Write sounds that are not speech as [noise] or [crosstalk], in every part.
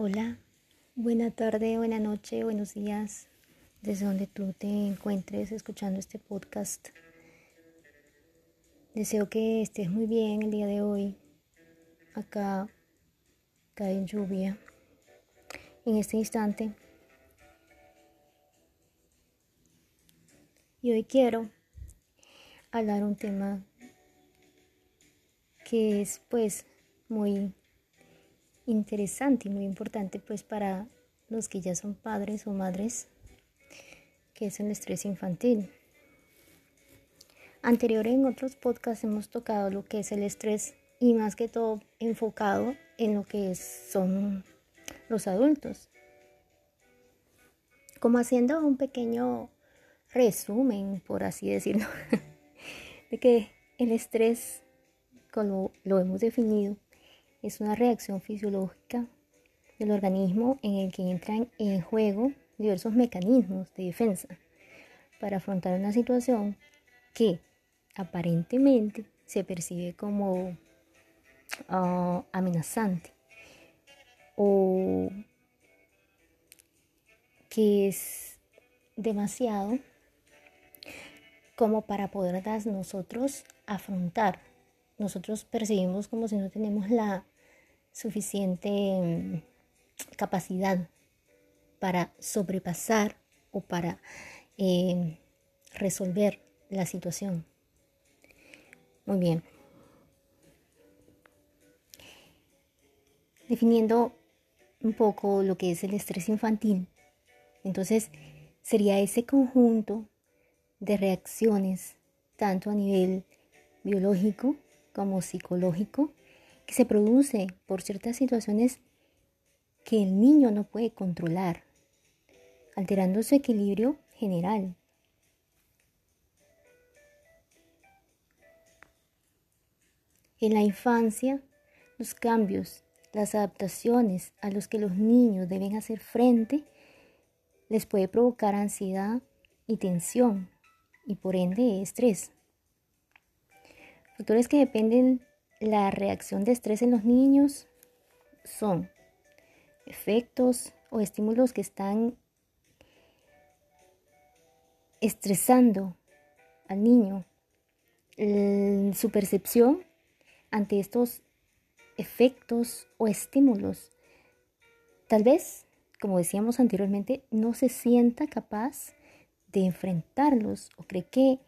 Hola, buena tarde, buena noche, buenos días, desde donde tú te encuentres escuchando este podcast. Deseo que estés muy bien el día de hoy. Acá cae lluvia en este instante. Y hoy quiero hablar un tema que es pues muy interesante y muy importante pues para los que ya son padres o madres, que es el estrés infantil. Anterior en otros podcasts hemos tocado lo que es el estrés y más que todo enfocado en lo que son los adultos. Como haciendo un pequeño resumen, por así decirlo, [laughs] de que el estrés, como lo hemos definido, es una reacción fisiológica del organismo en el que entran en juego diversos mecanismos de defensa para afrontar una situación que aparentemente se percibe como ah, amenazante o que es demasiado como para poder nosotros afrontar. Nosotros percibimos como si no tenemos la suficiente mm, capacidad para sobrepasar o para em, resolver la situación. Muy bien. Definiendo un poco lo que es el estrés infantil, entonces sería ese conjunto de reacciones, tanto a nivel biológico como psicológico que se produce por ciertas situaciones que el niño no puede controlar, alterando su equilibrio general. En la infancia, los cambios, las adaptaciones a los que los niños deben hacer frente les puede provocar ansiedad y tensión y por ende estrés. Factores que dependen la reacción de estrés en los niños son efectos o estímulos que están estresando al niño, su percepción ante estos efectos o estímulos. Tal vez, como decíamos anteriormente, no se sienta capaz de enfrentarlos o cree que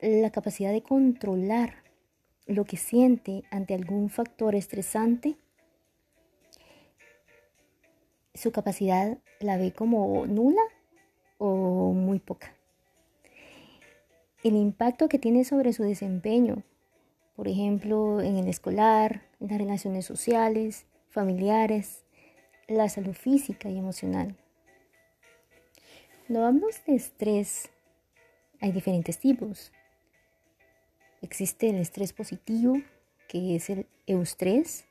la capacidad de controlar lo que siente ante algún factor estresante, su capacidad la ve como nula o muy poca. El impacto que tiene sobre su desempeño, por ejemplo, en el escolar, en las relaciones sociales, familiares, la salud física y emocional. Cuando hablamos de estrés, hay diferentes tipos. Existe el estrés positivo, que es el eustrés,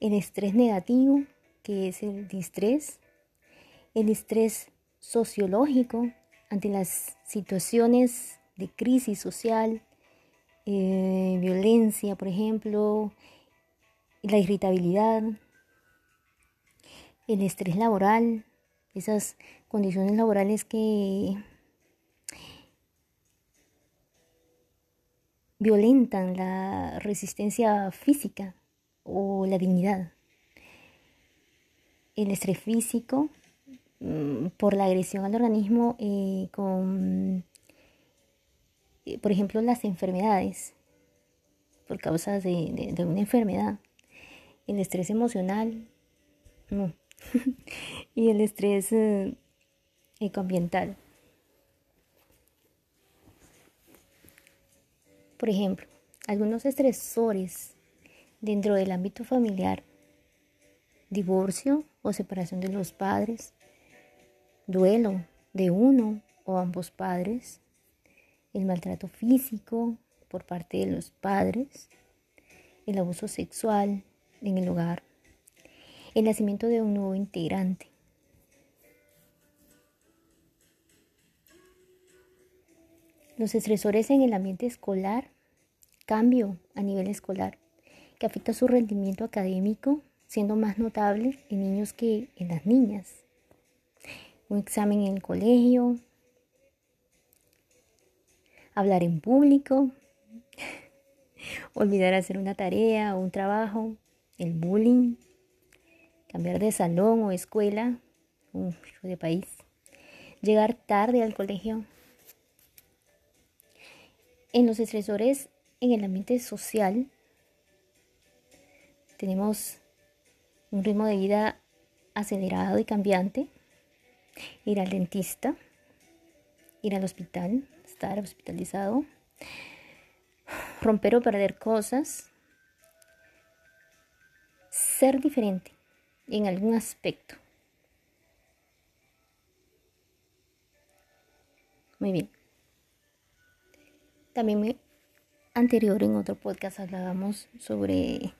el estrés negativo, que es el distrés, el estrés sociológico ante las situaciones de crisis social, eh, violencia, por ejemplo, la irritabilidad, el estrés laboral, esas condiciones laborales que violentan la resistencia física o la dignidad. El estrés físico mm, por la agresión al organismo eh, con, eh, por ejemplo, las enfermedades, por causa de, una enfermedad. El estrés emocional [laughs] y el estrés eh, ecoambiental. Por ejemplo, algunos estresores dentro del ámbito familiar, divorcio o separación de los padres, duelo de uno o ambos padres, el maltrato físico por parte de los padres, el abuso sexual en el hogar, el nacimiento de un nuevo integrante. Los estresores en el ambiente escolar cambio a nivel escolar que afecta su rendimiento académico, siendo más notable en niños que en las niñas. Un examen en el colegio, hablar en público, [laughs] olvidar hacer una tarea o un trabajo, el bullying, cambiar de salón o escuela, un de país, llegar tarde al colegio. En los estresores en el ambiente social tenemos un ritmo de vida acelerado y cambiante, ir al dentista, ir al hospital, estar hospitalizado, romper o perder cosas, ser diferente en algún aspecto. Muy bien. También me, anterior en otro podcast hablábamos sobre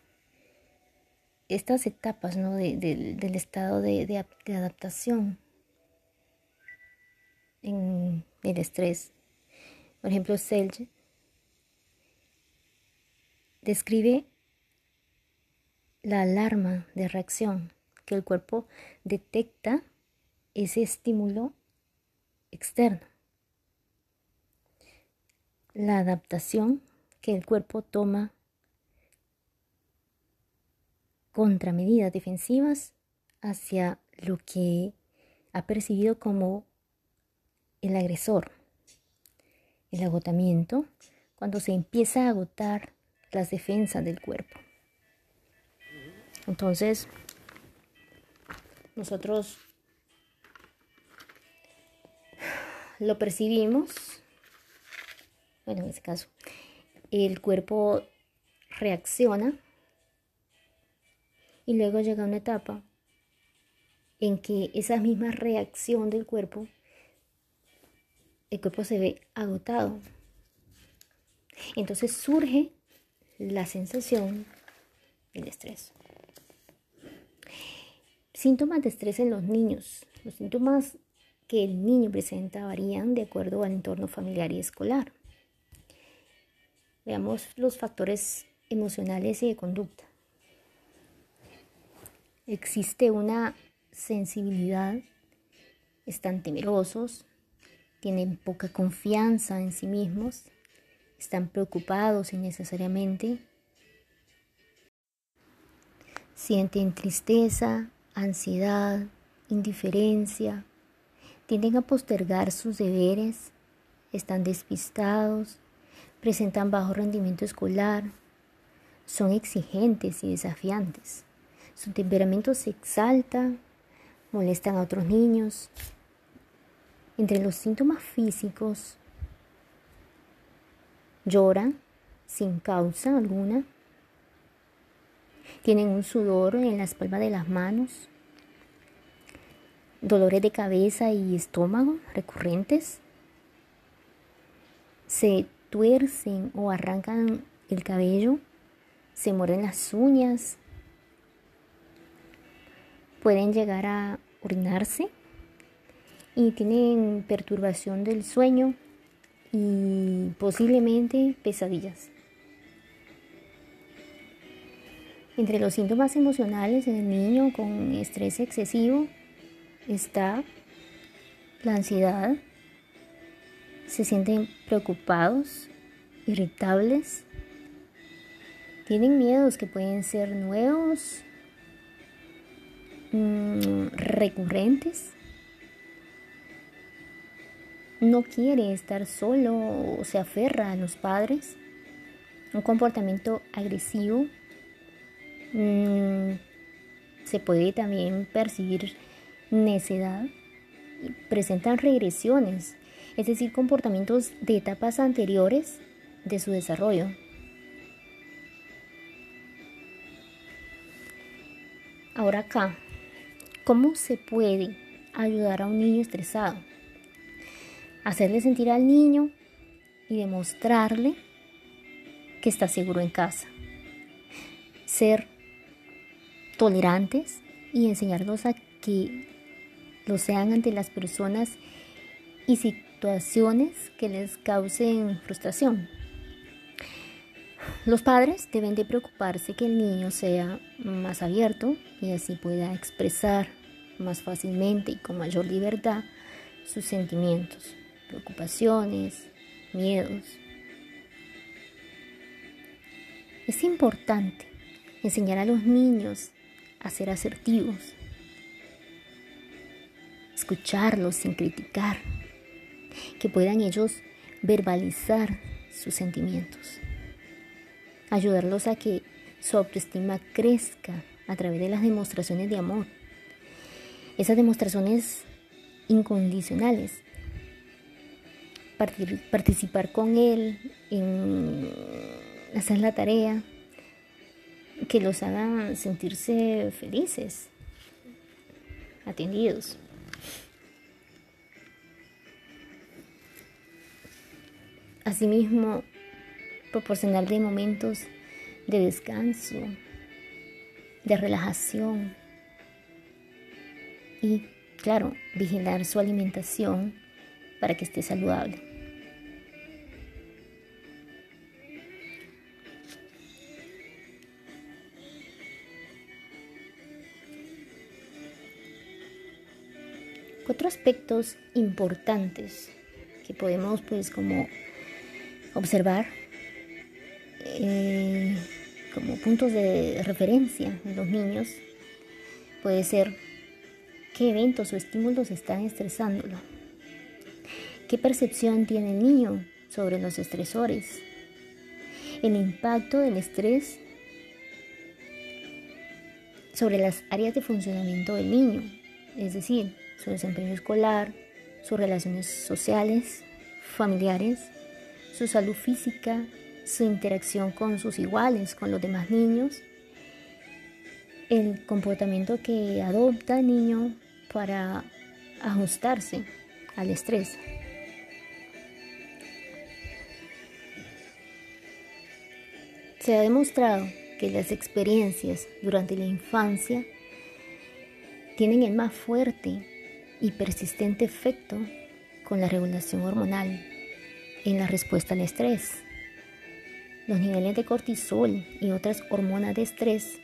estas etapas ¿no? del estado de, adaptación en el estrés. Por ejemplo, Selge describe la alarma de reacción que el cuerpo detecta ese estímulo externo. La adaptación que el cuerpo toma contramedidas defensivas hacia lo que ha percibido como el agresor. El agotamiento, cuando se empieza a agotar las defensas del cuerpo. Entonces, nosotros lo percibimos, bueno, en este caso, el cuerpo reacciona y luego llega una etapa en que esa misma reacción del cuerpo, el cuerpo se ve agotado. Entonces surge la sensación del estrés. Síntomas de estrés en los niños. Los síntomas que el niño presenta varían de acuerdo al entorno familiar y escolar. Veamos los factores emocionales y de conducta. Existe una sensibilidad, están temerosos, tienen poca confianza en sí mismos, están preocupados innecesariamente, sienten tristeza, ansiedad, indiferencia, tienden a postergar sus deberes, están despistados, presentan bajo rendimiento escolar, son exigentes y desafiantes. Su temperamento se exalta, molestan a otros niños. Entre los síntomas físicos lloran sin causa alguna. Tienen un sudor en las palmas de las manos. Dolores de cabeza y estómago recurrentes. Se tuercen o arrancan el cabello. Se mueren las uñas. Pueden llegar a orinarse y tienen perturbación del sueño y posiblemente pesadillas. Entre los síntomas emocionales en el niño con estrés excesivo está la ansiedad, se sienten preocupados, irritables, tienen miedos que pueden ser nuevos, mm, recurrentes, no quiere estar solo o se aferra a los padres, un comportamiento agresivo. Mm, se puede también percibir necedad. Presentan regresiones, es decir, comportamientos de etapas anteriores de su desarrollo. Ahora acá, ¿cómo se puede ayudar a un niño estresado? hacerle sentir al niño y demostrarle que está seguro en casa. Ser tolerantes y enseñarlos a que lo sean ante las personas y que les causen frustración. Los padres deben de preocuparse que el niño sea más abierto y así pueda expresar más fácilmente y con mayor libertad sus sentimientos, preocupaciones, miedos. Es importante enseñar a los niños a ser asertivos, escucharlos sin criticar, que puedan ellos verbalizar sus sentimientos, ayudarlos a que su autoestima crezca a través de las demostraciones de amor, esas demostraciones incondicionales, participar con él en hacer la tarea, que los hagan sentirse felices, atendidos. Asimismo, proporcionarle momentos de descanso, de relajación y, claro, vigilar su alimentación para que esté saludable. Cuatro aspectos importantes que podemos pues como observar eh, como puntos de referencia en los niños puede ser qué eventos o estímulos están estresándolo, qué percepción tiene el niño sobre los estresores, el impacto del estrés sobre las áreas de funcionamiento del niño, es decir, su desempeño escolar, sus relaciones sociales, familiares, su salud física, su interacción con sus iguales, con los demás niños, el comportamiento que adopta el niño para ajustarse al estrés. Se ha demostrado que las experiencias durante la infancia tienen el más fuerte y persistente efecto con la regulación hormonal en la respuesta al estrés. Los niveles de cortisol y otras hormonas de estrés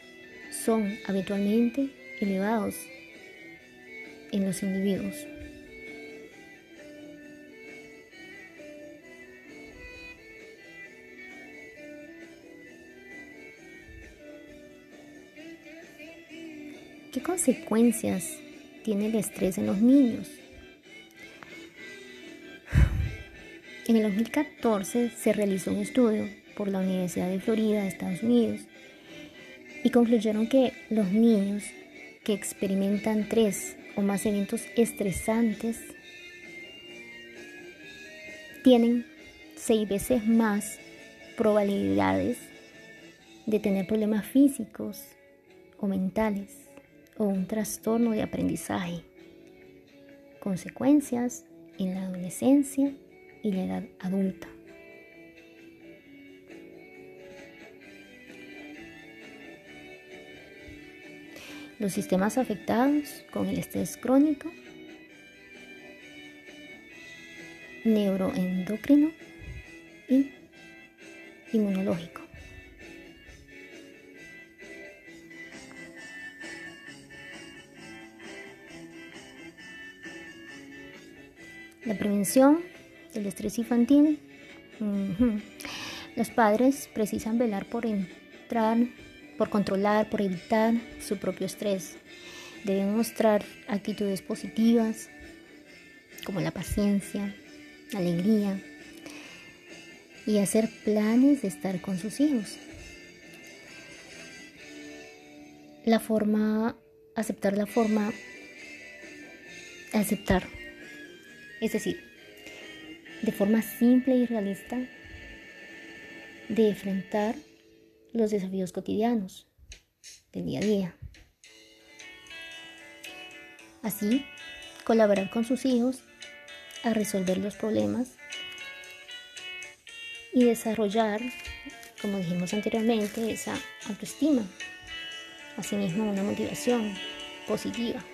son habitualmente elevados en los individuos. ¿Qué consecuencias tiene el estrés en los niños? En el 2014 se realizó un estudio por la Universidad de Florida de Estados Unidos y concluyeron que los niños que experimentan tres o más eventos estresantes tienen seis veces más probabilidades de tener problemas físicos o mentales o un trastorno de aprendizaje. Consecuencias en la adolescencia y la edad adulta. Los sistemas afectados con el estrés crónico, neuroendocrino y inmunológico. La prevención el estrés infantil. Los padres precisan velar por entrar, por controlar, por evitar su propio estrés. Deben mostrar actitudes positivas como la paciencia, la alegría y hacer planes de estar con sus hijos. La forma, aceptar la forma, aceptar. Es decir, de forma simple y realista de enfrentar los desafíos cotidianos del día a día. Así, colaborar con sus hijos a resolver los problemas y desarrollar, como dijimos anteriormente, esa autoestima, asimismo una motivación positiva.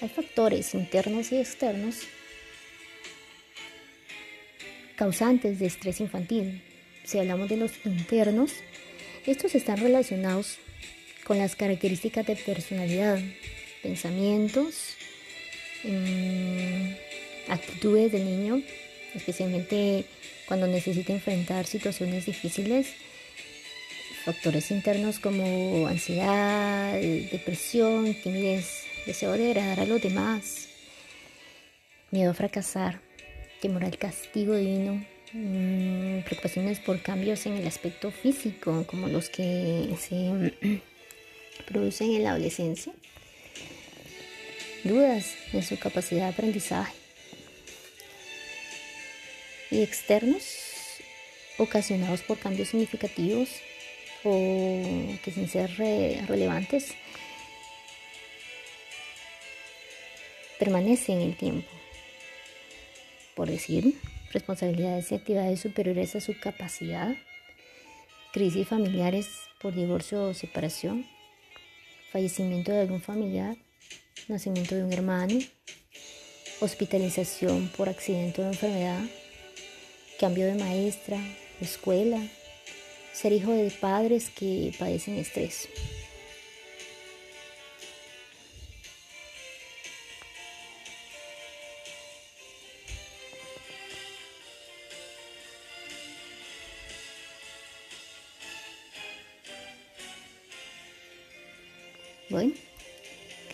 Hay factores internos y externos causantes de estrés infantil. Si hablamos de los internos, estos están relacionados con las características de personalidad, pensamientos, mm, actitudes del niño, especialmente cuando necesita enfrentar situaciones difíciles, factores internos como ansiedad, depresión, timidez, deseo de agradar a los demás, miedo a fracasar, temor al castigo divino, mm, preocupaciones por cambios en el aspecto físico, como los que se [clears throat] producen en la adolescencia, dudas en su capacidad de aprendizaje. Y externos ocasionados por cambios significativos o que sin ser relevantes permanecen en el tiempo por decir, responsabilidades y actividades superiores a su capacidad, crisis familiares por divorcio o separación, fallecimiento de algún familiar, nacimiento de un hermano, hospitalización por accidente o enfermedad, cambio de maestra, escuela, ser hijo de padres que padecen estrés.